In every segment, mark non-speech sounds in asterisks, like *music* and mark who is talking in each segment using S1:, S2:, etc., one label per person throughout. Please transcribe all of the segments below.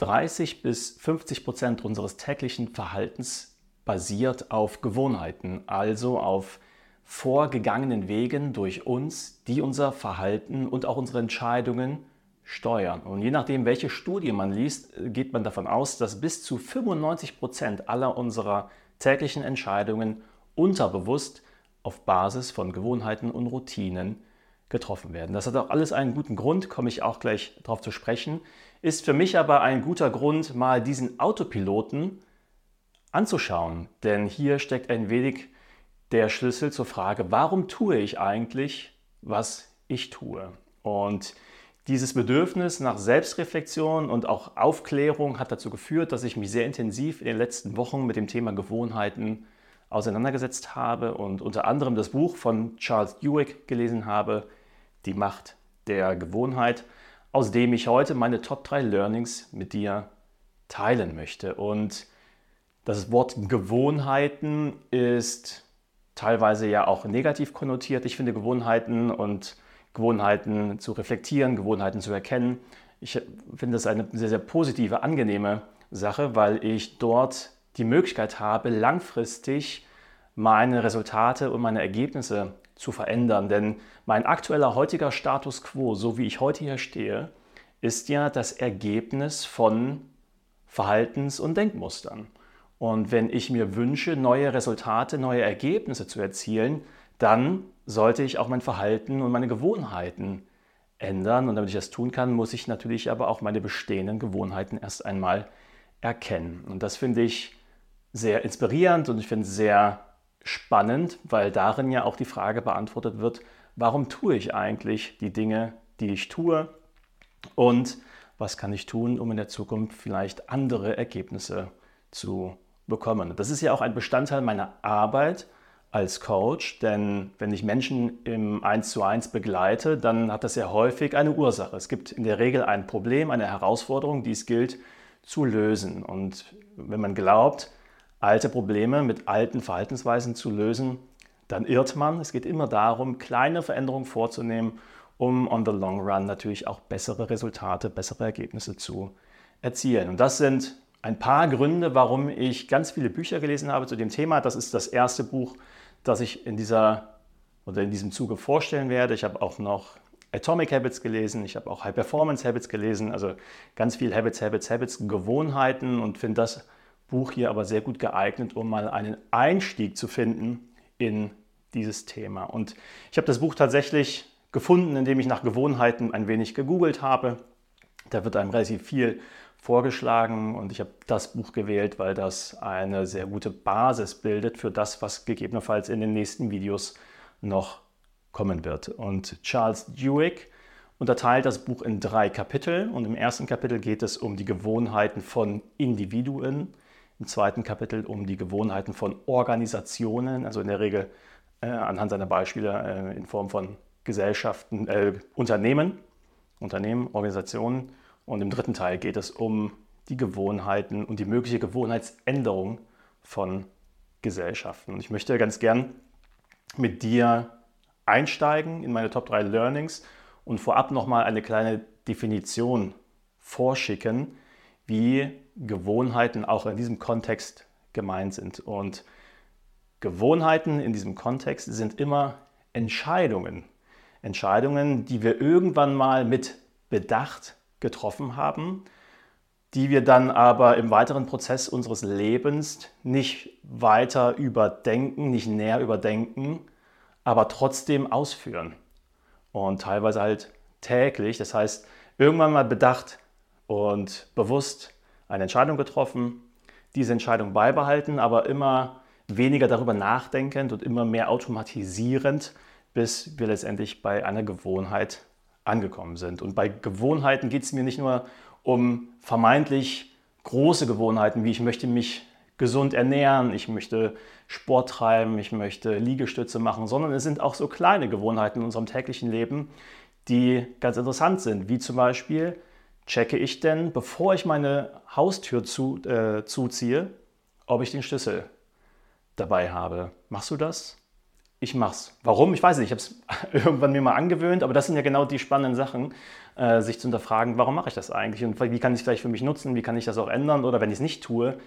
S1: 30 bis 50 Prozent unseres täglichen Verhaltens basiert auf Gewohnheiten, also auf vorgegangenen Wegen durch uns, die unser Verhalten und auch unsere Entscheidungen steuern. Und je nachdem, welche Studie man liest, geht man davon aus, dass bis zu 95 Prozent aller unserer täglichen Entscheidungen unterbewusst auf Basis von Gewohnheiten und Routinen getroffen werden. Das hat auch alles einen guten Grund, komme ich auch gleich darauf zu sprechen, ist für mich aber ein guter Grund, mal diesen Autopiloten anzuschauen. Denn hier steckt ein wenig der Schlüssel zur Frage, warum tue ich eigentlich, was ich tue? Und dieses Bedürfnis nach Selbstreflexion und auch Aufklärung hat dazu geführt, dass ich mich sehr intensiv in den letzten Wochen mit dem Thema Gewohnheiten auseinandergesetzt habe und unter anderem das Buch von Charles Duhigg gelesen habe, die Macht der Gewohnheit, aus dem ich heute meine Top 3 Learnings mit dir teilen möchte. Und das Wort Gewohnheiten ist teilweise ja auch negativ konnotiert. Ich finde Gewohnheiten und Gewohnheiten zu reflektieren, Gewohnheiten zu erkennen. Ich finde das eine sehr, sehr positive, angenehme Sache, weil ich dort die Möglichkeit habe, langfristig meine Resultate und meine Ergebnisse zu verändern. Denn mein aktueller heutiger Status quo, so wie ich heute hier stehe, ist ja das Ergebnis von Verhaltens- und Denkmustern. Und wenn ich mir wünsche, neue Resultate, neue Ergebnisse zu erzielen, dann sollte ich auch mein Verhalten und meine Gewohnheiten ändern. Und damit ich das tun kann, muss ich natürlich aber auch meine bestehenden Gewohnheiten erst einmal erkennen. Und das finde ich sehr inspirierend und ich finde es sehr spannend, weil darin ja auch die Frage beantwortet wird, warum tue ich eigentlich die Dinge, die ich tue und was kann ich tun, um in der Zukunft vielleicht andere Ergebnisse zu bekommen. Das ist ja auch ein Bestandteil meiner Arbeit als Coach, denn wenn ich Menschen im 1 zu 1 begleite, dann hat das ja häufig eine Ursache. Es gibt in der Regel ein Problem, eine Herausforderung, die es gilt zu lösen. Und wenn man glaubt, alte Probleme mit alten Verhaltensweisen zu lösen, dann irrt man. Es geht immer darum, kleine Veränderungen vorzunehmen, um on the long run natürlich auch bessere Resultate, bessere Ergebnisse zu erzielen. Und das sind ein paar Gründe, warum ich ganz viele Bücher gelesen habe zu dem Thema. Das ist das erste Buch, das ich in dieser oder in diesem Zuge vorstellen werde. Ich habe auch noch Atomic Habits gelesen, ich habe auch High Performance Habits gelesen, also ganz viel Habits, Habits, Habits, Gewohnheiten und finde das Buch hier aber sehr gut geeignet, um mal einen Einstieg zu finden in dieses Thema. Und ich habe das Buch tatsächlich gefunden, indem ich nach Gewohnheiten ein wenig gegoogelt habe. Da wird einem relativ viel vorgeschlagen und ich habe das Buch gewählt, weil das eine sehr gute Basis bildet für das, was gegebenenfalls in den nächsten Videos noch kommen wird. Und Charles Duhigg unterteilt das Buch in drei Kapitel und im ersten Kapitel geht es um die Gewohnheiten von Individuen, im zweiten Kapitel um die Gewohnheiten von Organisationen, also in der Regel äh, anhand seiner Beispiele äh, in Form von Gesellschaften, äh, Unternehmen, Unternehmen, Organisationen. Und im dritten Teil geht es um die Gewohnheiten und die mögliche Gewohnheitsänderung von Gesellschaften. Und ich möchte ganz gern mit dir einsteigen in meine Top 3 Learnings und vorab nochmal eine kleine Definition vorschicken, wie Gewohnheiten auch in diesem Kontext gemeint sind. Und Gewohnheiten in diesem Kontext sind immer Entscheidungen. Entscheidungen, die wir irgendwann mal mit Bedacht getroffen haben, die wir dann aber im weiteren Prozess unseres Lebens nicht weiter überdenken, nicht näher überdenken, aber trotzdem ausführen. Und teilweise halt täglich. Das heißt, irgendwann mal bedacht und bewusst eine Entscheidung getroffen, diese Entscheidung beibehalten, aber immer weniger darüber nachdenkend und immer mehr automatisierend, bis wir letztendlich bei einer Gewohnheit angekommen sind. Und bei Gewohnheiten geht es mir nicht nur um vermeintlich große Gewohnheiten, wie ich möchte mich gesund ernähren, ich möchte Sport treiben, ich möchte Liegestütze machen, sondern es sind auch so kleine Gewohnheiten in unserem täglichen Leben, die ganz interessant sind, wie zum Beispiel checke ich denn, bevor ich meine Haustür zu, äh, zuziehe, ob ich den Schlüssel dabei habe. Machst du das? ich mache es. Warum? Ich weiß nicht. Ich habe es *laughs* irgendwann mir mal angewöhnt, aber das sind ja genau die spannenden Sachen, äh, sich zu hinterfragen, warum mache ich das eigentlich und wie kann ich es vielleicht für mich nutzen, wie kann ich das auch ändern oder wenn ich es nicht tue,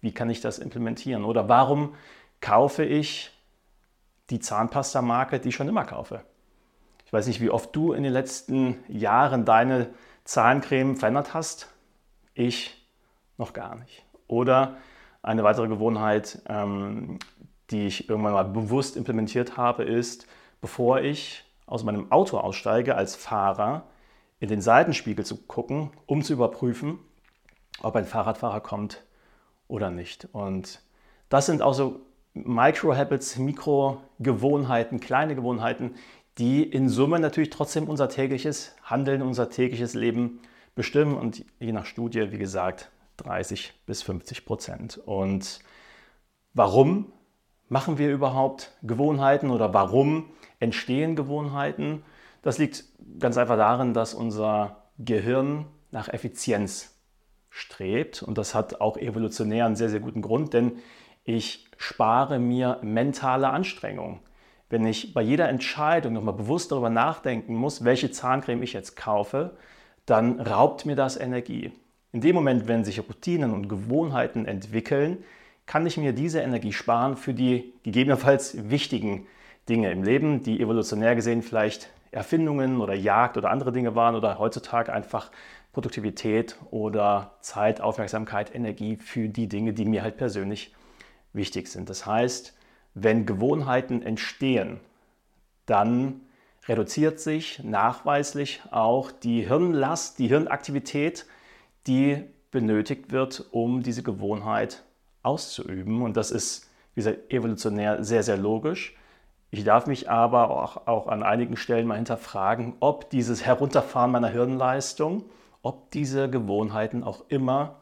S1: wie kann ich das implementieren oder warum kaufe ich die Zahnpasta-Marke, die ich schon immer kaufe. Ich weiß nicht, wie oft du in den letzten Jahren deine Zahncreme verändert hast. Ich noch gar nicht. Oder eine weitere Gewohnheit, ähm, die ich irgendwann mal bewusst implementiert habe, ist, bevor ich aus meinem Auto aussteige als Fahrer, in den Seitenspiegel zu gucken, um zu überprüfen, ob ein Fahrradfahrer kommt oder nicht. Und das sind auch so Micro-Habits, Mikro-Gewohnheiten, kleine Gewohnheiten, die in Summe natürlich trotzdem unser tägliches Handeln, unser tägliches Leben bestimmen und je nach Studie, wie gesagt, 30 bis 50 Prozent. Und warum machen wir überhaupt Gewohnheiten oder warum entstehen Gewohnheiten? Das liegt ganz einfach darin, dass unser Gehirn nach Effizienz strebt und das hat auch evolutionär einen sehr, sehr guten Grund, denn ich spare mir mentale Anstrengung. Wenn ich bei jeder Entscheidung nochmal bewusst darüber nachdenken muss, welche Zahncreme ich jetzt kaufe, dann raubt mir das Energie. In dem Moment, wenn sich Routinen und Gewohnheiten entwickeln, kann ich mir diese Energie sparen für die gegebenenfalls wichtigen Dinge im Leben, die evolutionär gesehen vielleicht Erfindungen oder Jagd oder andere Dinge waren oder heutzutage einfach Produktivität oder Zeit, Aufmerksamkeit, Energie für die Dinge, die mir halt persönlich wichtig sind. Das heißt, wenn Gewohnheiten entstehen, dann reduziert sich nachweislich auch die Hirnlast, die Hirnaktivität, die benötigt wird, um diese Gewohnheit auszuüben. Und das ist, wie gesagt, evolutionär sehr, sehr logisch. Ich darf mich aber auch, auch an einigen Stellen mal hinterfragen, ob dieses Herunterfahren meiner Hirnleistung, ob diese Gewohnheiten auch immer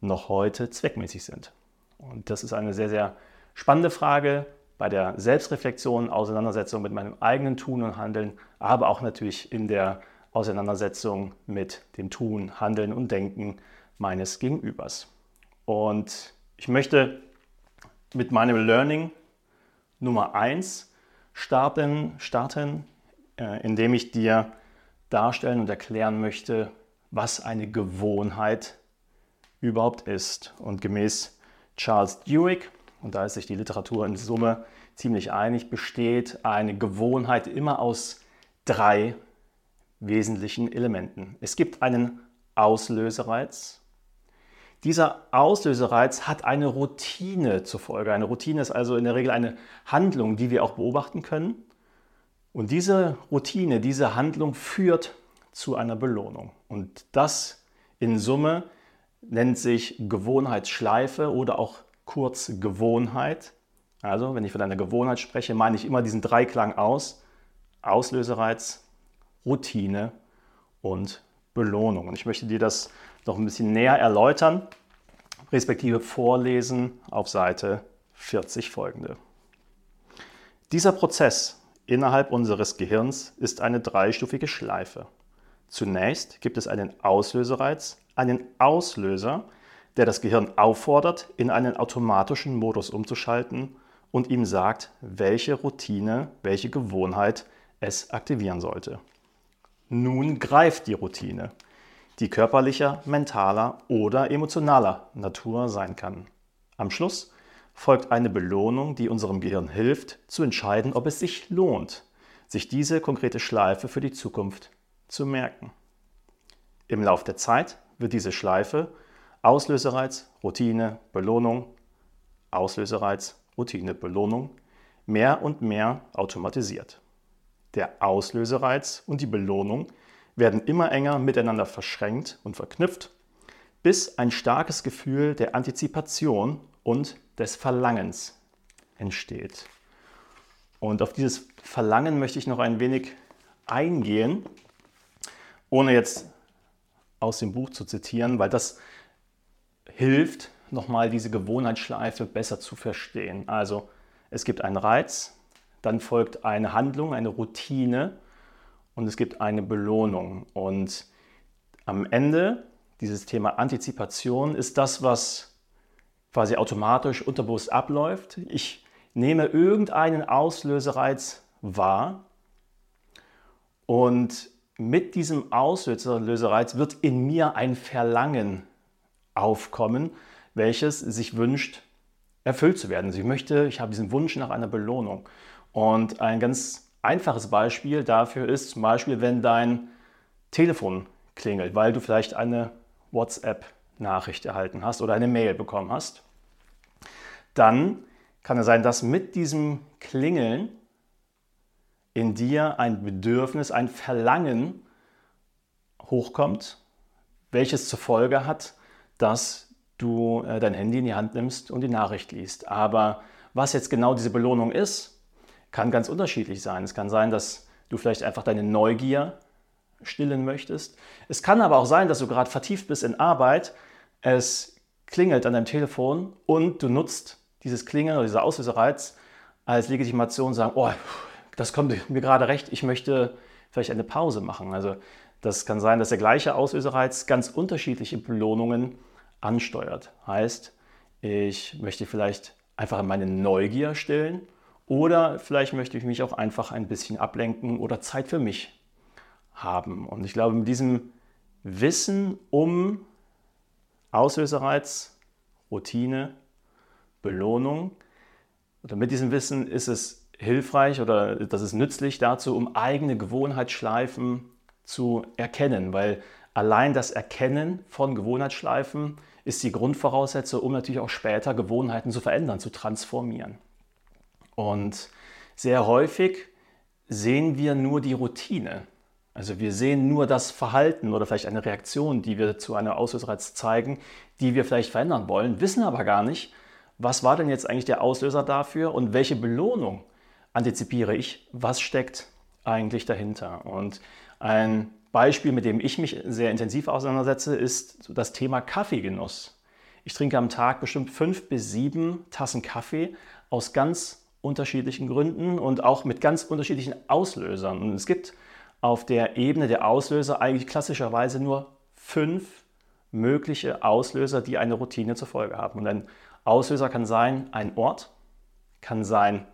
S1: noch heute zweckmäßig sind. Und das ist eine sehr, sehr spannende Frage bei der Selbstreflexion, Auseinandersetzung mit meinem eigenen Tun und Handeln, aber auch natürlich in der Auseinandersetzung mit dem Tun, Handeln und Denken meines Gegenübers. Und ich möchte mit meinem Learning Nummer 1 starten, starten äh, indem ich dir darstellen und erklären möchte, was eine Gewohnheit überhaupt ist. Und gemäß Charles Duhigg, und da ist sich die Literatur in Summe ziemlich einig, besteht eine Gewohnheit immer aus drei wesentlichen Elementen. Es gibt einen Auslösereiz. Dieser Auslösereiz hat eine Routine zur Folge. Eine Routine ist also in der Regel eine Handlung, die wir auch beobachten können. Und diese Routine, diese Handlung führt zu einer Belohnung. Und das in Summe nennt sich Gewohnheitsschleife oder auch kurz Gewohnheit. Also, wenn ich von einer Gewohnheit spreche, meine ich immer diesen Dreiklang aus. Auslösereiz, Routine und Belohnung. Und ich möchte dir das noch ein bisschen näher erläutern, respektive vorlesen auf Seite 40 folgende. Dieser Prozess innerhalb unseres Gehirns ist eine dreistufige Schleife. Zunächst gibt es einen Auslösereiz, einen Auslöser, der das Gehirn auffordert, in einen automatischen Modus umzuschalten und ihm sagt, welche Routine, welche Gewohnheit es aktivieren sollte. Nun greift die Routine, die körperlicher, mentaler oder emotionaler Natur sein kann. Am Schluss folgt eine Belohnung, die unserem Gehirn hilft, zu entscheiden, ob es sich lohnt, sich diese konkrete Schleife für die Zukunft zu merken. Im Lauf der Zeit wird diese Schleife Auslösereiz, Routine, Belohnung, Auslösereiz, Routine, Belohnung mehr und mehr automatisiert. Der Auslösereiz und die Belohnung werden immer enger miteinander verschränkt und verknüpft, bis ein starkes Gefühl der Antizipation und des Verlangens entsteht. Und auf dieses Verlangen möchte ich noch ein wenig eingehen, ohne jetzt aus dem Buch zu zitieren, weil das hilft, nochmal diese Gewohnheitsschleife besser zu verstehen. Also es gibt einen Reiz, dann folgt eine Handlung, eine Routine und es gibt eine Belohnung. Und am Ende dieses Thema Antizipation ist das, was quasi automatisch unterbewusst abläuft. Ich nehme irgendeinen Auslösereiz wahr und mit diesem Auslösereiz wird in mir ein Verlangen aufkommen, welches sich wünscht, erfüllt zu werden. Also möchte, ich habe diesen Wunsch nach einer Belohnung. Und ein ganz einfaches Beispiel dafür ist zum Beispiel, wenn dein Telefon klingelt, weil du vielleicht eine WhatsApp-Nachricht erhalten hast oder eine Mail bekommen hast, dann kann es sein, dass mit diesem Klingeln in dir ein Bedürfnis, ein Verlangen hochkommt, welches zur Folge hat, dass du äh, dein Handy in die Hand nimmst und die Nachricht liest. Aber was jetzt genau diese Belohnung ist, kann ganz unterschiedlich sein. Es kann sein, dass du vielleicht einfach deine Neugier stillen möchtest. Es kann aber auch sein, dass du gerade vertieft bist in Arbeit, es klingelt an deinem Telefon und du nutzt dieses Klingeln oder dieser Auslösereiz als Legitimation, sagen, oh, das kommt mir gerade recht, ich möchte vielleicht eine Pause machen. Also das kann sein, dass der gleiche Auslösereiz ganz unterschiedliche Belohnungen ansteuert. Heißt, ich möchte vielleicht einfach meine Neugier stillen oder vielleicht möchte ich mich auch einfach ein bisschen ablenken oder Zeit für mich haben. Und ich glaube, mit diesem Wissen um Auslösereiz, Routine, Belohnung, oder mit diesem Wissen ist es hilfreich oder das ist nützlich dazu, um eigene Gewohnheitsschleifen zu erkennen, weil allein das Erkennen von Gewohnheitsschleifen ist die Grundvoraussetzung, um natürlich auch später Gewohnheiten zu verändern, zu transformieren. Und sehr häufig sehen wir nur die Routine. Also wir sehen nur das Verhalten oder vielleicht eine Reaktion, die wir zu einer Auslösereiz zeigen, die wir vielleicht verändern wollen, wissen aber gar nicht, was war denn jetzt eigentlich der Auslöser dafür und welche Belohnung antizipiere ich, was steckt eigentlich dahinter. Und ein Beispiel, mit dem ich mich sehr intensiv auseinandersetze, ist das Thema Kaffeegenuss. Ich trinke am Tag bestimmt fünf bis sieben Tassen Kaffee aus ganz unterschiedlichen Gründen und auch mit ganz unterschiedlichen Auslösern. Und es gibt auf der Ebene der Auslöser eigentlich klassischerweise nur fünf mögliche Auslöser, die eine Routine zur Folge haben. Und ein Auslöser kann sein ein Ort, kann sein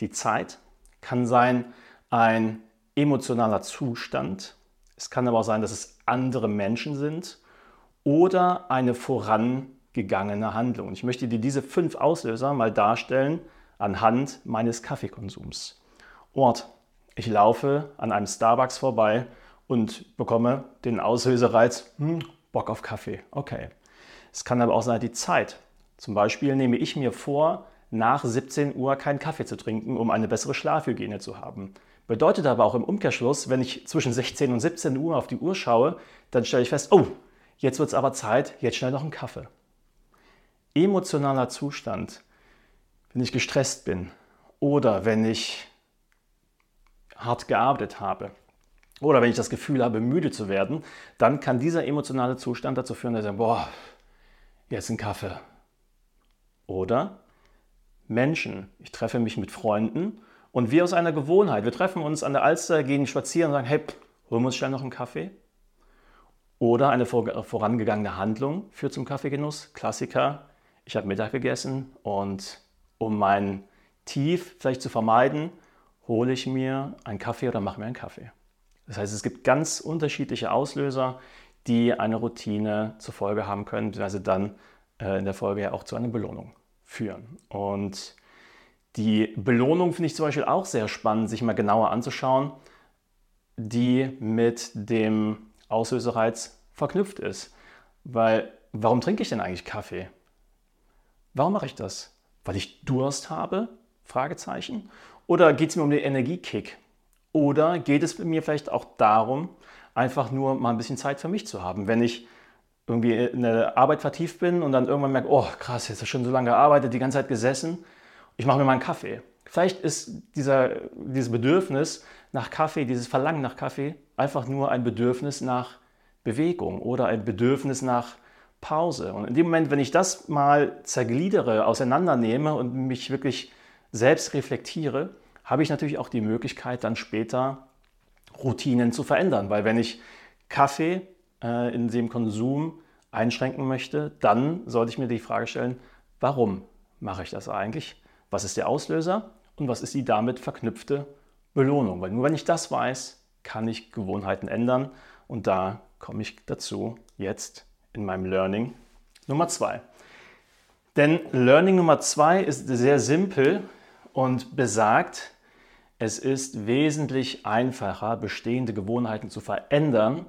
S1: die Zeit, kann sein ein emotionaler Zustand, es kann aber auch sein, dass es andere Menschen sind oder eine vorangegangene Handlung. Ich möchte dir diese fünf Auslöser mal darstellen anhand meines Kaffeekonsums. Ort, ich laufe an einem Starbucks vorbei und bekomme den Auslösereiz, hm, Bock auf Kaffee. Okay. Es kann aber auch sein die Zeit. Zum Beispiel nehme ich mir vor, nach 17 Uhr keinen Kaffee zu trinken, um eine bessere Schlafhygiene zu haben. Bedeutet aber auch im Umkehrschluss, wenn ich zwischen 16 und 17 Uhr auf die Uhr schaue, dann stelle ich fest, oh, jetzt wird es aber Zeit, jetzt schnell noch einen Kaffee. Emotionaler Zustand, wenn ich gestresst bin oder wenn ich hart gearbeitet habe oder wenn ich das Gefühl habe, müde zu werden, dann kann dieser emotionale Zustand dazu führen, dass ich sage, boah, jetzt ein Kaffee. Oder Menschen, ich treffe mich mit Freunden und wir aus einer Gewohnheit, wir treffen uns an der Alster, gehen spazieren und sagen, hey, holen wir uns schnell noch einen Kaffee. Oder eine vorangegangene Handlung führt zum Kaffeegenuss. Klassiker, ich habe Mittag gegessen und um mein Tief vielleicht zu vermeiden, hole ich mir einen Kaffee oder mache mir einen Kaffee. Das heißt, es gibt ganz unterschiedliche Auslöser, die eine Routine zur Folge haben können, beziehungsweise dann äh, in der Folge ja auch zu einer Belohnung führen. Und die Belohnung finde ich zum Beispiel auch sehr spannend, sich mal genauer anzuschauen, die mit dem Auslösereiz verknüpft ist. Weil, warum trinke ich denn eigentlich Kaffee? Warum mache ich das? Weil ich Durst habe? Fragezeichen. Oder geht es mir um den Energiekick? Oder geht es mir vielleicht auch darum, einfach nur mal ein bisschen Zeit für mich zu haben? Wenn ich irgendwie in der Arbeit vertieft bin und dann irgendwann merke, oh krass, jetzt hast du schon so lange gearbeitet, die ganze Zeit gesessen, ich mache mir mal einen Kaffee. Vielleicht ist dieser, dieses Bedürfnis nach Kaffee, dieses Verlangen nach Kaffee einfach nur ein Bedürfnis nach Bewegung oder ein Bedürfnis nach Pause. Und in dem Moment, wenn ich das mal zergliedere, auseinandernehme und mich wirklich selbst reflektiere, habe ich natürlich auch die Möglichkeit, dann später Routinen zu verändern. Weil wenn ich Kaffee äh, in dem Konsum einschränken möchte, dann sollte ich mir die Frage stellen, warum mache ich das eigentlich? Was ist der Auslöser und was ist die damit verknüpfte Belohnung? Weil nur wenn ich das weiß, kann ich Gewohnheiten ändern und da komme ich dazu jetzt in meinem Learning Nummer zwei. Denn Learning Nummer zwei ist sehr simpel und besagt, es ist wesentlich einfacher, bestehende Gewohnheiten zu verändern,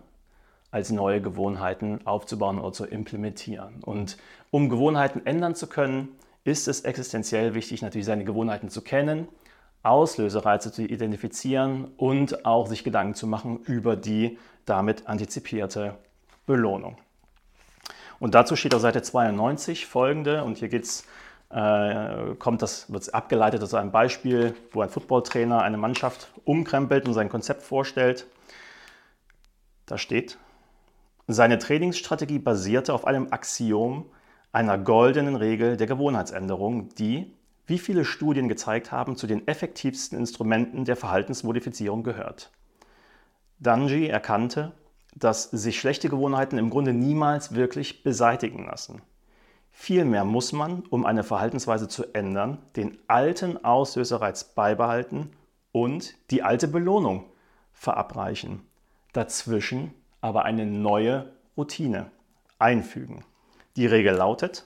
S1: als neue Gewohnheiten aufzubauen oder zu implementieren. Und um Gewohnheiten ändern zu können, ist es existenziell wichtig, natürlich seine Gewohnheiten zu kennen, Auslösereize zu identifizieren und auch sich Gedanken zu machen über die damit antizipierte Belohnung. Und dazu steht auf Seite 92 folgende, und hier geht's, äh, kommt das, wird abgeleitet aus einem Beispiel, wo ein Footballtrainer eine Mannschaft umkrempelt und sein Konzept vorstellt. Da steht, seine Trainingsstrategie basierte auf einem Axiom einer goldenen Regel der Gewohnheitsänderung, die, wie viele Studien gezeigt haben, zu den effektivsten Instrumenten der Verhaltensmodifizierung gehört. Dungy erkannte, dass sich schlechte Gewohnheiten im Grunde niemals wirklich beseitigen lassen. Vielmehr muss man, um eine Verhaltensweise zu ändern, den alten Auslöserreiz beibehalten und die alte Belohnung verabreichen. Dazwischen aber eine neue Routine einfügen. Die Regel lautet,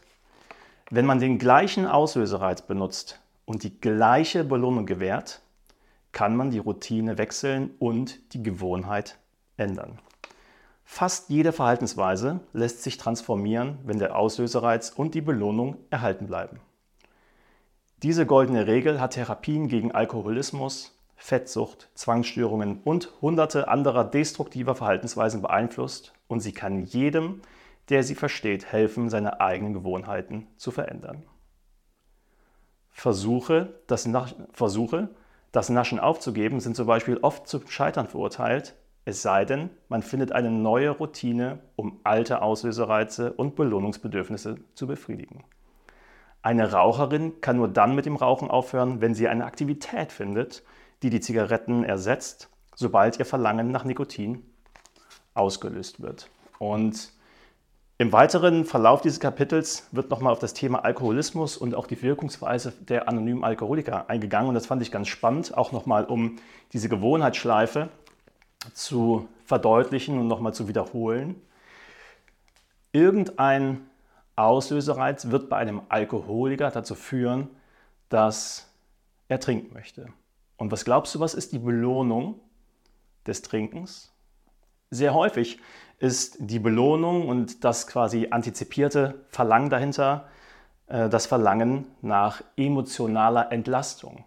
S1: wenn man den gleichen Auslösereiz benutzt und die gleiche Belohnung gewährt, kann man die Routine wechseln und die Gewohnheit ändern. Fast jede Verhaltensweise lässt sich transformieren, wenn der Auslösereiz und die Belohnung erhalten bleiben. Diese goldene Regel hat Therapien gegen Alkoholismus, Fettsucht, Zwangsstörungen und hunderte anderer destruktiver Verhaltensweisen beeinflusst und sie kann jedem, der sie versteht, helfen, seine eigenen Gewohnheiten zu verändern. Versuche, das, Versuche, das Naschen aufzugeben, sind zum Beispiel oft zum Scheitern verurteilt, es sei denn, man findet eine neue Routine, um alte Auslösereize und Belohnungsbedürfnisse zu befriedigen. Eine Raucherin kann nur dann mit dem Rauchen aufhören, wenn sie eine Aktivität findet, die die Zigaretten ersetzt, sobald ihr Verlangen nach Nikotin ausgelöst wird. Und im weiteren Verlauf dieses Kapitels wird nochmal auf das Thema Alkoholismus und auch die Wirkungsweise der anonymen Alkoholiker eingegangen. Und das fand ich ganz spannend, auch nochmal um diese Gewohnheitsschleife zu verdeutlichen und nochmal zu wiederholen. Irgendein Auslösereiz wird bei einem Alkoholiker dazu führen, dass er trinken möchte. Und was glaubst du, was ist die Belohnung des Trinkens? Sehr häufig ist die Belohnung und das quasi antizipierte Verlangen dahinter äh, das Verlangen nach emotionaler Entlastung.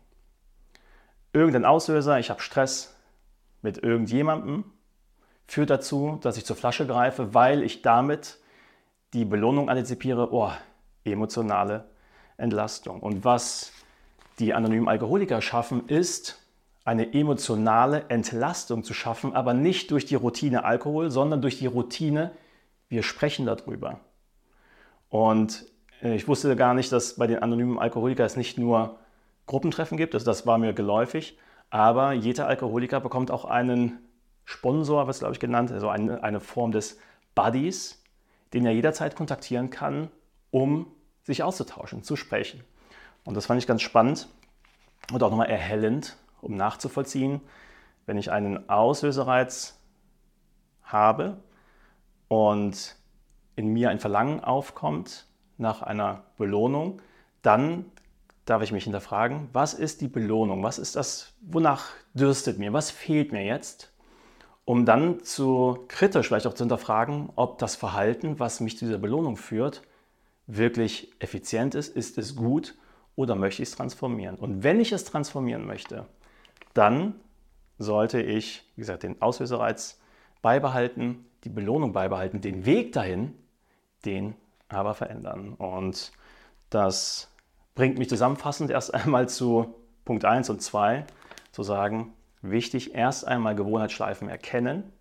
S1: Irgendein Auslöser, ich habe Stress mit irgendjemandem, führt dazu, dass ich zur Flasche greife, weil ich damit die Belohnung antizipiere, oh, emotionale Entlastung. Und was die anonymen Alkoholiker schaffen, ist eine emotionale Entlastung zu schaffen, aber nicht durch die Routine Alkohol, sondern durch die Routine, wir sprechen darüber. Und äh, ich wusste gar nicht, dass bei den anonymen Alkoholikern es nicht nur Gruppentreffen gibt, also das war mir geläufig, aber jeder Alkoholiker bekommt auch einen Sponsor, was glaube ich genannt, also eine, eine Form des Buddies, den er jederzeit kontaktieren kann, um sich auszutauschen, zu sprechen. Und das fand ich ganz spannend und auch nochmal erhellend, um nachzuvollziehen, wenn ich einen Auslösereiz habe und in mir ein Verlangen aufkommt nach einer Belohnung, dann darf ich mich hinterfragen, was ist die Belohnung? Was ist das, wonach dürstet mir? Was fehlt mir jetzt? Um dann zu kritisch vielleicht auch zu hinterfragen, ob das Verhalten, was mich zu dieser Belohnung führt, wirklich effizient ist, ist es gut oder möchte ich es transformieren? Und wenn ich es transformieren möchte, dann sollte ich, wie gesagt, den Auslösereiz beibehalten, die Belohnung beibehalten, den Weg dahin, den aber verändern. Und das bringt mich zusammenfassend erst *laughs* einmal zu Punkt 1 und 2, zu sagen, wichtig, erst einmal Gewohnheitsschleifen erkennen.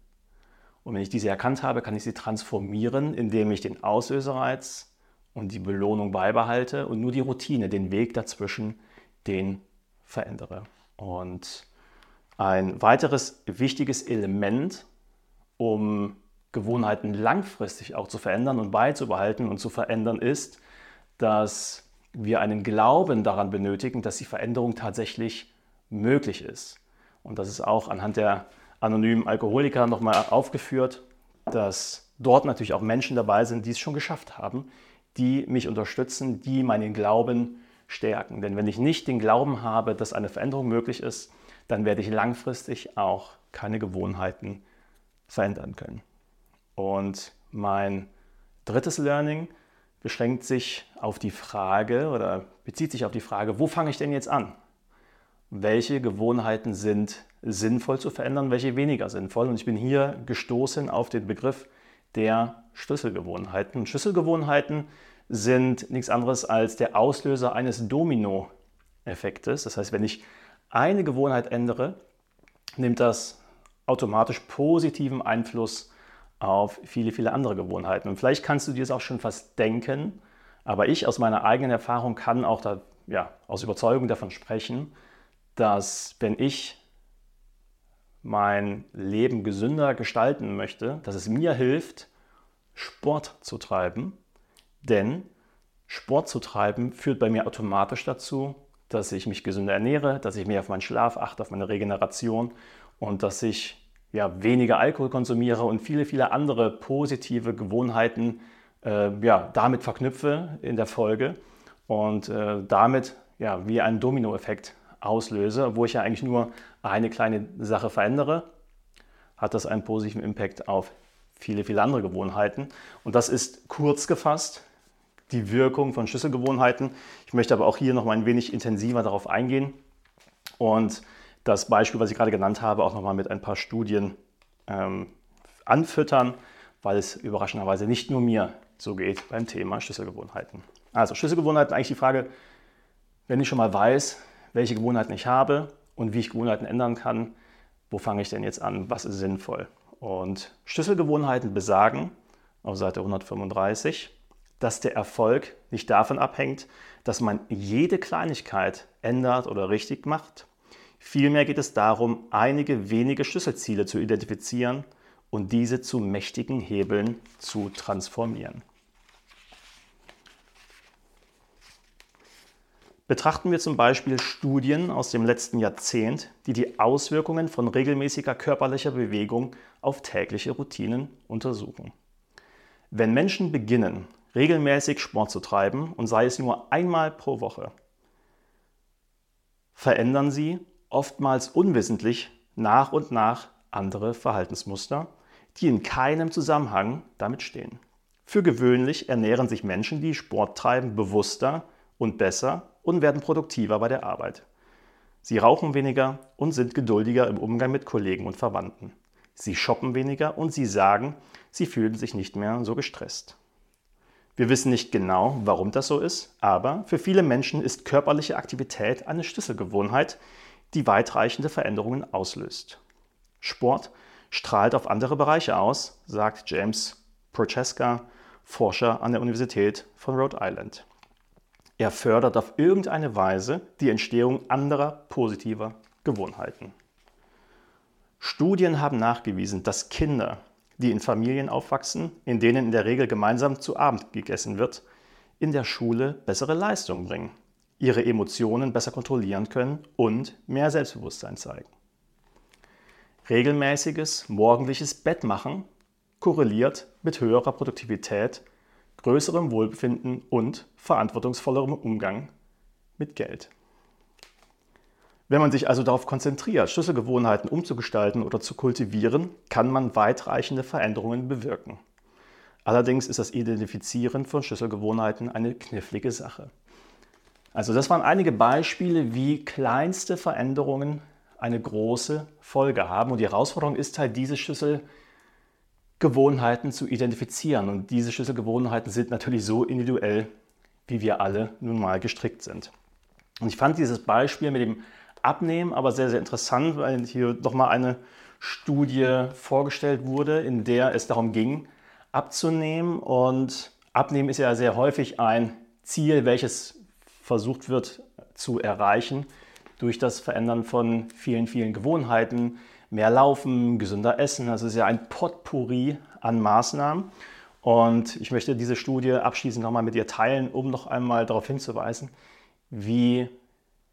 S1: Und wenn ich diese erkannt habe, kann ich sie transformieren, indem ich den Auslösereiz und die Belohnung beibehalte und nur die Routine, den Weg dazwischen, den verändere. Und ein weiteres wichtiges Element, um Gewohnheiten langfristig auch zu verändern und beizubehalten und zu verändern, ist, dass wir einen Glauben daran benötigen, dass die Veränderung tatsächlich möglich ist. Und das ist auch anhand der anonymen Alkoholiker nochmal aufgeführt, dass dort natürlich auch Menschen dabei sind, die es schon geschafft haben, die mich unterstützen, die meinen Glauben stärken. Denn wenn ich nicht den Glauben habe, dass eine Veränderung möglich ist, dann werde ich langfristig auch keine Gewohnheiten verändern können. Und mein drittes Learning beschränkt sich auf die Frage oder bezieht sich auf die Frage, wo fange ich denn jetzt an? Welche Gewohnheiten sind sinnvoll zu verändern, welche weniger sinnvoll? Und ich bin hier gestoßen auf den Begriff der Schlüsselgewohnheiten. Schlüsselgewohnheiten sind nichts anderes als der Auslöser eines Domino-Effektes. Das heißt, wenn ich eine Gewohnheit ändere, nimmt das automatisch positiven Einfluss auf viele, viele andere Gewohnheiten. Und vielleicht kannst du dir das auch schon fast denken, aber ich aus meiner eigenen Erfahrung kann auch da, ja, aus Überzeugung davon sprechen, dass wenn ich mein Leben gesünder gestalten möchte, dass es mir hilft, Sport zu treiben. Denn Sport zu treiben führt bei mir automatisch dazu, dass ich mich gesünder ernähre, dass ich mehr auf meinen Schlaf achte, auf meine Regeneration und dass ich ja, weniger Alkohol konsumiere und viele, viele andere positive Gewohnheiten äh, ja, damit verknüpfe in der Folge und äh, damit ja, wie einen Dominoeffekt auslöse, wo ich ja eigentlich nur eine kleine Sache verändere, hat das einen positiven Impact auf viele, viele andere Gewohnheiten. Und das ist kurz gefasst die Wirkung von Schlüsselgewohnheiten. Ich möchte aber auch hier noch mal ein wenig intensiver darauf eingehen und das Beispiel, was ich gerade genannt habe, auch noch mal mit ein paar Studien ähm, anfüttern, weil es überraschenderweise nicht nur mir so geht beim Thema Schlüsselgewohnheiten. Also Schlüsselgewohnheiten, eigentlich die Frage, wenn ich schon mal weiß, welche Gewohnheiten ich habe und wie ich Gewohnheiten ändern kann, wo fange ich denn jetzt an, was ist sinnvoll? Und Schlüsselgewohnheiten besagen auf Seite 135, dass der Erfolg nicht davon abhängt, dass man jede Kleinigkeit ändert oder richtig macht. Vielmehr geht es darum, einige wenige Schlüsselziele zu identifizieren und diese zu mächtigen Hebeln zu transformieren. Betrachten wir zum Beispiel Studien aus dem letzten Jahrzehnt, die die Auswirkungen von regelmäßiger körperlicher Bewegung auf tägliche Routinen untersuchen. Wenn Menschen beginnen, regelmäßig Sport zu treiben und sei es nur einmal pro Woche, verändern sie oftmals unwissentlich nach und nach andere Verhaltensmuster, die in keinem Zusammenhang damit stehen. Für gewöhnlich ernähren sich Menschen, die Sport treiben, bewusster und besser und werden produktiver bei der Arbeit. Sie rauchen weniger und sind geduldiger im Umgang mit Kollegen und Verwandten. Sie shoppen weniger und sie sagen, sie fühlen sich nicht mehr so gestresst. Wir wissen nicht genau, warum das so ist, aber für viele Menschen ist körperliche Aktivität eine Schlüsselgewohnheit, die weitreichende Veränderungen auslöst. Sport strahlt auf andere Bereiche aus, sagt James Prochaska, Forscher an der Universität von Rhode Island. Er fördert auf irgendeine Weise die Entstehung anderer positiver Gewohnheiten. Studien haben nachgewiesen, dass Kinder, die in Familien aufwachsen, in denen in der Regel gemeinsam zu Abend gegessen wird, in der Schule bessere Leistungen bringen, ihre Emotionen besser kontrollieren können und mehr Selbstbewusstsein zeigen. Regelmäßiges morgendliches Bettmachen korreliert mit höherer Produktivität größerem Wohlbefinden und verantwortungsvollerem Umgang mit Geld. Wenn man sich also darauf konzentriert, Schlüsselgewohnheiten umzugestalten oder zu kultivieren, kann man weitreichende Veränderungen bewirken. Allerdings ist das Identifizieren von Schlüsselgewohnheiten eine knifflige Sache. Also das waren einige Beispiele, wie kleinste Veränderungen eine große Folge haben. Und die Herausforderung ist halt, diese Schlüssel Gewohnheiten zu identifizieren. Und diese Schlüsselgewohnheiten sind natürlich so individuell, wie wir alle nun mal gestrickt sind. Und ich fand dieses Beispiel mit dem Abnehmen aber sehr, sehr interessant, weil hier nochmal eine Studie vorgestellt wurde, in der es darum ging, abzunehmen. Und Abnehmen ist ja sehr häufig ein Ziel, welches versucht wird zu erreichen durch das Verändern von vielen, vielen Gewohnheiten, mehr Laufen, gesünder Essen. Das ist ja ein Potpourri an Maßnahmen. Und ich möchte diese Studie abschließend nochmal mit dir teilen, um noch einmal darauf hinzuweisen, wie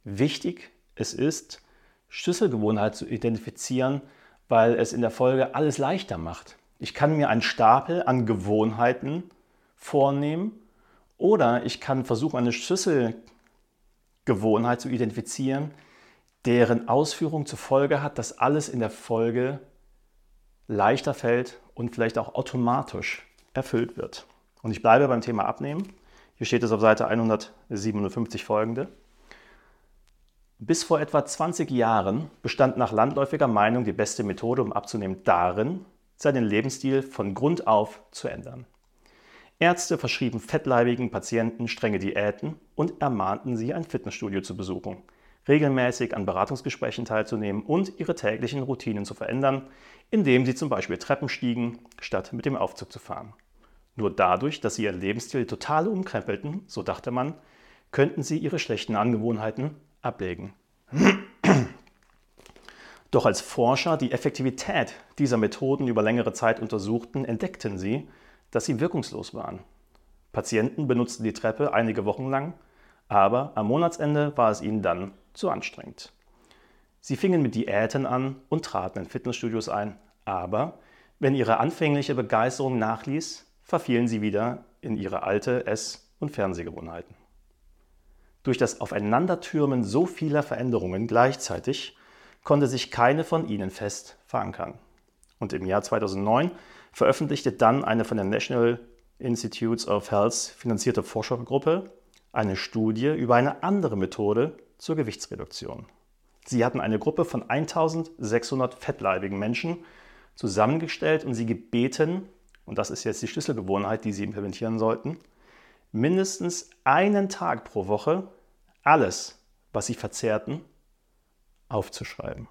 S1: wichtig es ist, Schlüsselgewohnheit zu identifizieren, weil es in der Folge alles leichter macht. Ich kann mir einen Stapel an Gewohnheiten vornehmen oder ich kann versuchen, eine Schlüsselgewohnheit zu identifizieren, deren Ausführung zur Folge hat, dass alles in der Folge leichter fällt und vielleicht auch automatisch erfüllt wird. Und ich bleibe beim Thema Abnehmen. Hier steht es auf Seite 157 folgende. Bis vor etwa 20 Jahren bestand nach landläufiger Meinung die beste Methode, um abzunehmen, darin, seinen Lebensstil von Grund auf zu ändern. Ärzte verschrieben fettleibigen Patienten strenge Diäten und ermahnten sie, ein Fitnessstudio zu besuchen, regelmäßig an Beratungsgesprächen teilzunehmen und ihre täglichen Routinen zu verändern, indem sie zum Beispiel Treppen stiegen, statt mit dem Aufzug zu fahren. Nur dadurch, dass sie ihren Lebensstil total umkrempelten, so dachte man, könnten sie ihre schlechten Angewohnheiten ablegen. *clears throat* Doch als Forscher die Effektivität dieser Methoden über längere Zeit untersuchten, entdeckten sie, dass sie wirkungslos waren. Patienten benutzten die Treppe einige Wochen lang, aber am Monatsende war es ihnen dann zu anstrengend. Sie fingen mit Diäten an und traten in Fitnessstudios ein, aber wenn ihre anfängliche Begeisterung nachließ, verfielen sie wieder in ihre alte Ess- und Fernsehgewohnheiten. Durch das Aufeinandertürmen so vieler Veränderungen gleichzeitig konnte sich keine von ihnen fest verankern. Und im Jahr 2009 veröffentlichte dann eine von der National Institutes of Health finanzierte Forschergruppe eine Studie über eine andere Methode zur Gewichtsreduktion. Sie hatten eine Gruppe von 1600 fettleibigen Menschen zusammengestellt und sie gebeten, und das ist jetzt die Schlüsselgewohnheit, die Sie implementieren sollten, mindestens einen Tag pro Woche alles, was Sie verzehrten, aufzuschreiben.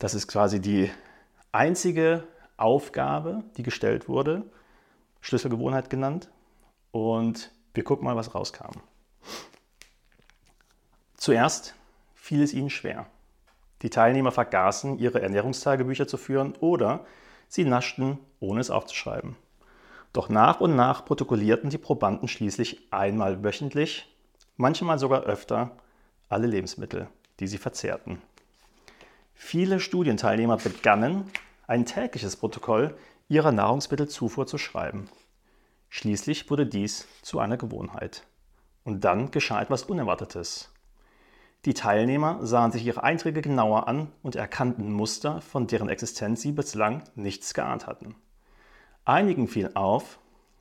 S1: Das ist quasi die einzige Aufgabe, die gestellt wurde, Schlüsselgewohnheit genannt. Und wir gucken mal, was rauskam. Zuerst fiel es ihnen schwer. Die Teilnehmer vergaßen, ihre Ernährungstagebücher zu führen oder sie naschten, ohne es aufzuschreiben. Doch nach und nach protokollierten die Probanden schließlich einmal wöchentlich, manchmal sogar öfter, alle Lebensmittel, die sie verzehrten. Viele Studienteilnehmer begannen, ein tägliches Protokoll ihrer Nahrungsmittelzufuhr zu schreiben. Schließlich wurde dies zu einer Gewohnheit. Und dann geschah etwas Unerwartetes. Die Teilnehmer sahen sich ihre Einträge genauer an und erkannten Muster, von deren Existenz sie bislang nichts geahnt hatten. Einigen fiel auf,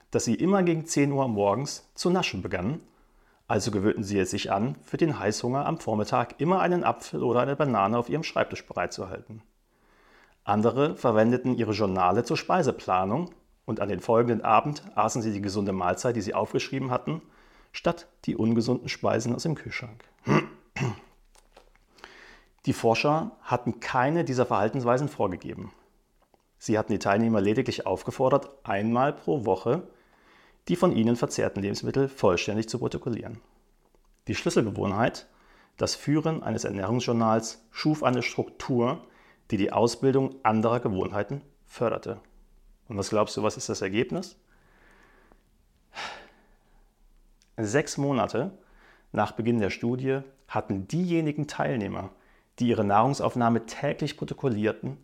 S1: dass sie immer gegen 10 Uhr morgens zu naschen begannen, also gewöhnten sie es sich an, für den Heißhunger am Vormittag immer einen Apfel oder eine Banane auf ihrem Schreibtisch bereitzuhalten. Andere verwendeten ihre Journale zur Speiseplanung und an den folgenden Abend aßen sie die gesunde Mahlzeit, die sie aufgeschrieben hatten, statt die ungesunden Speisen aus dem Kühlschrank. Die Forscher hatten keine dieser Verhaltensweisen vorgegeben. Sie hatten die Teilnehmer lediglich aufgefordert, einmal pro Woche die von ihnen verzehrten Lebensmittel vollständig zu protokollieren. Die Schlüsselgewohnheit, das Führen eines Ernährungsjournals, schuf eine Struktur, die die Ausbildung anderer Gewohnheiten förderte. Und was glaubst du, was ist das Ergebnis? Sechs Monate nach Beginn der Studie hatten diejenigen Teilnehmer, die ihre Nahrungsaufnahme täglich protokollierten,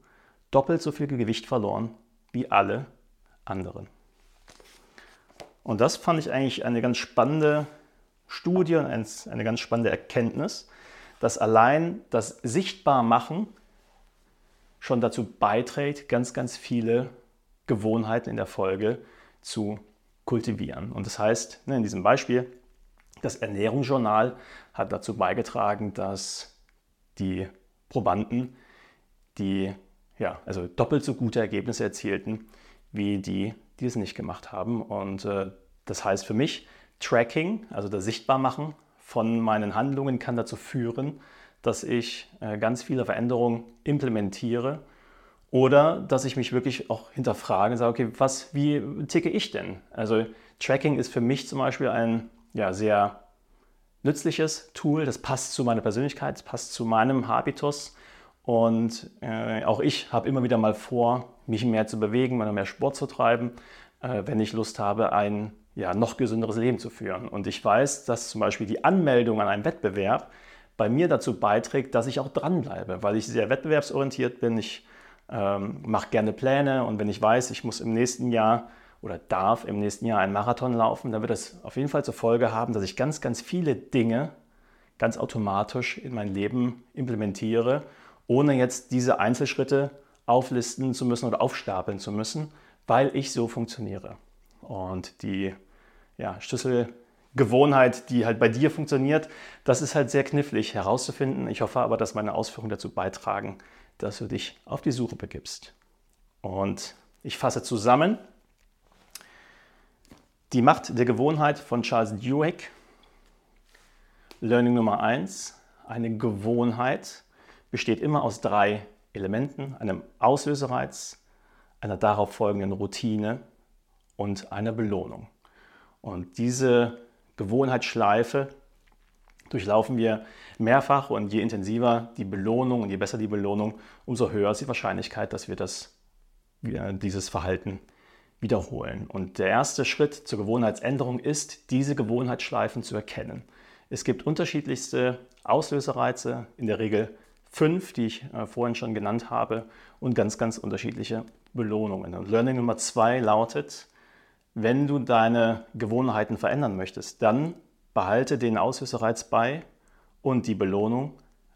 S1: doppelt so viel Gewicht verloren wie alle anderen. Und das fand ich eigentlich eine ganz spannende Studie und eine ganz spannende Erkenntnis, dass allein das Sichtbarmachen schon dazu beiträgt, ganz, ganz viele Gewohnheiten in der Folge zu kultivieren. Und das heißt, ne, in diesem Beispiel, das Ernährungsjournal hat dazu beigetragen, dass die Probanden die ja, also doppelt so gute Ergebnisse erzielten wie die, die es nicht gemacht haben. Und äh, das heißt für mich, Tracking, also das Sichtbarmachen von meinen Handlungen kann dazu führen, dass ich äh, ganz viele Veränderungen implementiere oder dass ich mich wirklich auch hinterfrage und sage, okay, was, wie ticke ich denn? Also Tracking ist für mich zum Beispiel ein ja, sehr nützliches Tool, das passt zu meiner Persönlichkeit, das passt zu meinem Habitus und äh, auch ich habe immer wieder mal vor, mich mehr zu bewegen, mehr Sport zu treiben, äh, wenn ich Lust habe, ein ja, noch gesünderes Leben zu führen. Und ich weiß, dass zum Beispiel die Anmeldung an einem Wettbewerb bei mir dazu beiträgt, dass ich auch dranbleibe, weil ich sehr wettbewerbsorientiert bin. Ich ähm, mache gerne Pläne und wenn ich weiß, ich muss im nächsten Jahr oder darf im nächsten Jahr einen Marathon laufen, dann wird das auf jeden Fall zur Folge haben, dass ich ganz, ganz viele Dinge ganz automatisch in mein Leben implementiere, ohne jetzt diese Einzelschritte auflisten zu müssen oder aufstapeln zu müssen, weil ich so funktioniere. Und die ja, Schlüsselgewohnheit, die halt bei dir funktioniert, das ist halt sehr knifflig herauszufinden. Ich hoffe aber, dass meine Ausführungen dazu beitragen, dass du dich auf die Suche begibst. Und ich fasse zusammen. Die Macht der Gewohnheit von Charles Duhigg. Learning Nummer 1. Eine Gewohnheit besteht immer aus drei Elementen, einem Auslösereiz, einer darauf folgenden Routine und einer Belohnung. Und diese Gewohnheitsschleife durchlaufen wir mehrfach und je intensiver die Belohnung und je besser die Belohnung, umso höher ist die Wahrscheinlichkeit, dass wir das, dieses Verhalten wiederholen. Und der erste Schritt zur Gewohnheitsänderung ist, diese Gewohnheitsschleifen zu erkennen. Es gibt unterschiedlichste Auslösereize, in der Regel fünf, die ich äh, vorhin schon genannt habe, und ganz, ganz unterschiedliche Belohnungen. Und Learning Nummer zwei lautet, wenn du deine Gewohnheiten verändern möchtest, dann behalte den Auslösereiz bei und die Belohnung,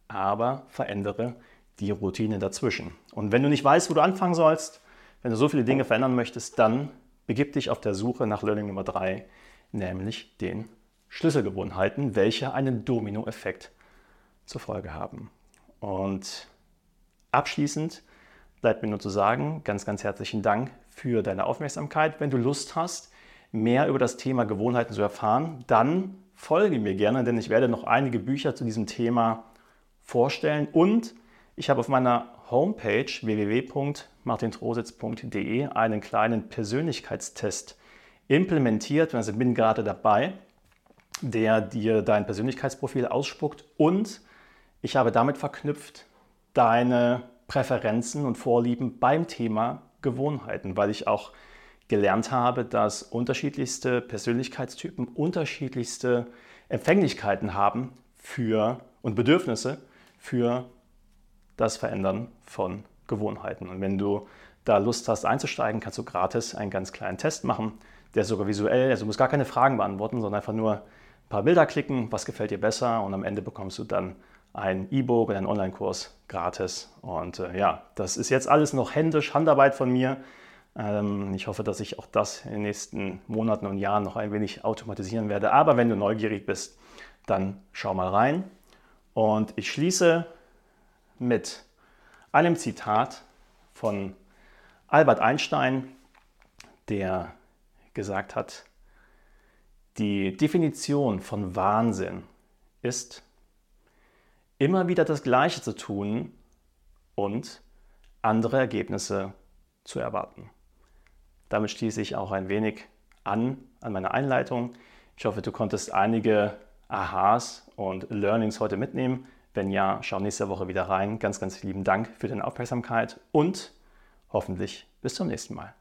S1: aber verändere die Routine dazwischen. Und wenn du nicht weißt, wo du anfangen sollst, wenn du so viele Dinge verändern möchtest, dann begib dich auf der Suche nach Learning Nummer drei, nämlich den Schlüsselgewohnheiten, welche einen Dominoeffekt zur Folge haben. Und abschließend bleibt mir nur zu sagen, ganz, ganz herzlichen Dank für deine Aufmerksamkeit. Wenn du Lust hast, mehr über das Thema Gewohnheiten zu erfahren, dann folge mir gerne, denn ich werde noch einige Bücher zu diesem Thema vorstellen und ich habe auf meiner Homepage www.martintrositz.de einen kleinen Persönlichkeitstest implementiert, also bin gerade dabei, der dir dein Persönlichkeitsprofil ausspuckt und ich habe damit verknüpft deine Präferenzen und Vorlieben beim Thema Gewohnheiten, weil ich auch gelernt habe, dass unterschiedlichste Persönlichkeitstypen unterschiedlichste Empfänglichkeiten haben für und Bedürfnisse für das Verändern von Gewohnheiten. Und wenn du da Lust hast einzusteigen, kannst du gratis einen ganz kleinen Test machen, der ist sogar visuell, also du musst gar keine Fragen beantworten, sondern einfach nur ein paar Bilder klicken, was gefällt dir besser und am Ende bekommst du dann ein E-Book oder einen Online-Kurs gratis. Und äh, ja, das ist jetzt alles noch händisch, Handarbeit von mir. Ähm, ich hoffe, dass ich auch das in den nächsten Monaten und Jahren noch ein wenig automatisieren werde. Aber wenn du neugierig bist, dann schau mal rein. Und ich schließe mit einem Zitat von Albert Einstein, der gesagt hat, die Definition von Wahnsinn ist immer wieder das Gleiche zu tun und andere Ergebnisse zu erwarten. Damit schließe ich auch ein wenig an an meine Einleitung. Ich hoffe, du konntest einige Aha's und Learnings heute mitnehmen. Wenn ja, schau nächste Woche wieder rein. Ganz, ganz lieben Dank für deine Aufmerksamkeit und hoffentlich bis zum nächsten Mal.